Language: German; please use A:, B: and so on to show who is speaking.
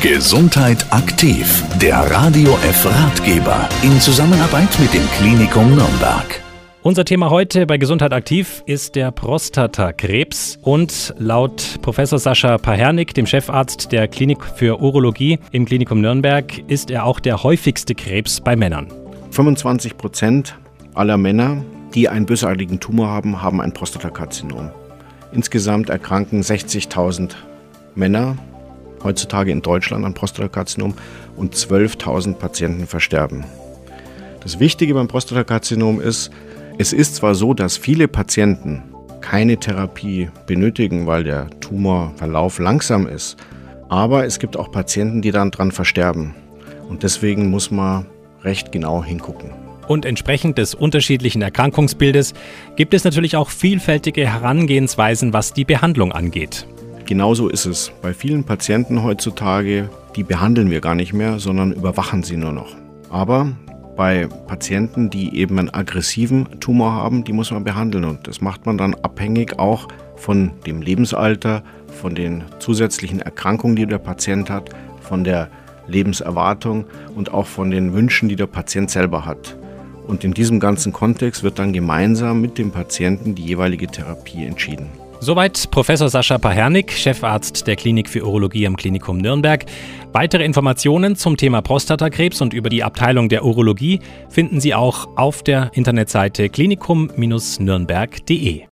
A: Gesundheit aktiv, der Radio F Ratgeber in Zusammenarbeit mit dem Klinikum Nürnberg.
B: Unser Thema heute bei Gesundheit aktiv ist der Prostatakrebs und laut Professor Sascha Pahernik, dem Chefarzt der Klinik für Urologie im Klinikum Nürnberg, ist er auch der häufigste Krebs bei Männern.
C: 25 Prozent aller Männer, die einen bösartigen Tumor haben, haben ein Prostatakarzinom. Insgesamt erkranken 60.000 Männer heutzutage in Deutschland an Prostatakarzinom und 12.000 Patienten versterben. Das Wichtige beim Prostatakarzinom ist, es ist zwar so, dass viele Patienten keine Therapie benötigen, weil der Tumorverlauf langsam ist, aber es gibt auch Patienten, die dann dran versterben. Und deswegen muss man recht genau hingucken.
B: Und entsprechend des unterschiedlichen Erkrankungsbildes gibt es natürlich auch vielfältige Herangehensweisen, was die Behandlung angeht.
C: Genauso ist es. Bei vielen Patienten heutzutage, die behandeln wir gar nicht mehr, sondern überwachen sie nur noch. Aber bei Patienten, die eben einen aggressiven Tumor haben, die muss man behandeln. Und das macht man dann abhängig auch von dem Lebensalter, von den zusätzlichen Erkrankungen, die der Patient hat, von der Lebenserwartung und auch von den Wünschen, die der Patient selber hat. Und in diesem ganzen Kontext wird dann gemeinsam mit dem Patienten die jeweilige Therapie entschieden.
B: Soweit Professor Sascha Pahernik, Chefarzt der Klinik für Urologie am Klinikum Nürnberg. Weitere Informationen zum Thema Prostatakrebs und über die Abteilung der Urologie finden Sie auch auf der Internetseite klinikum-nürnberg.de.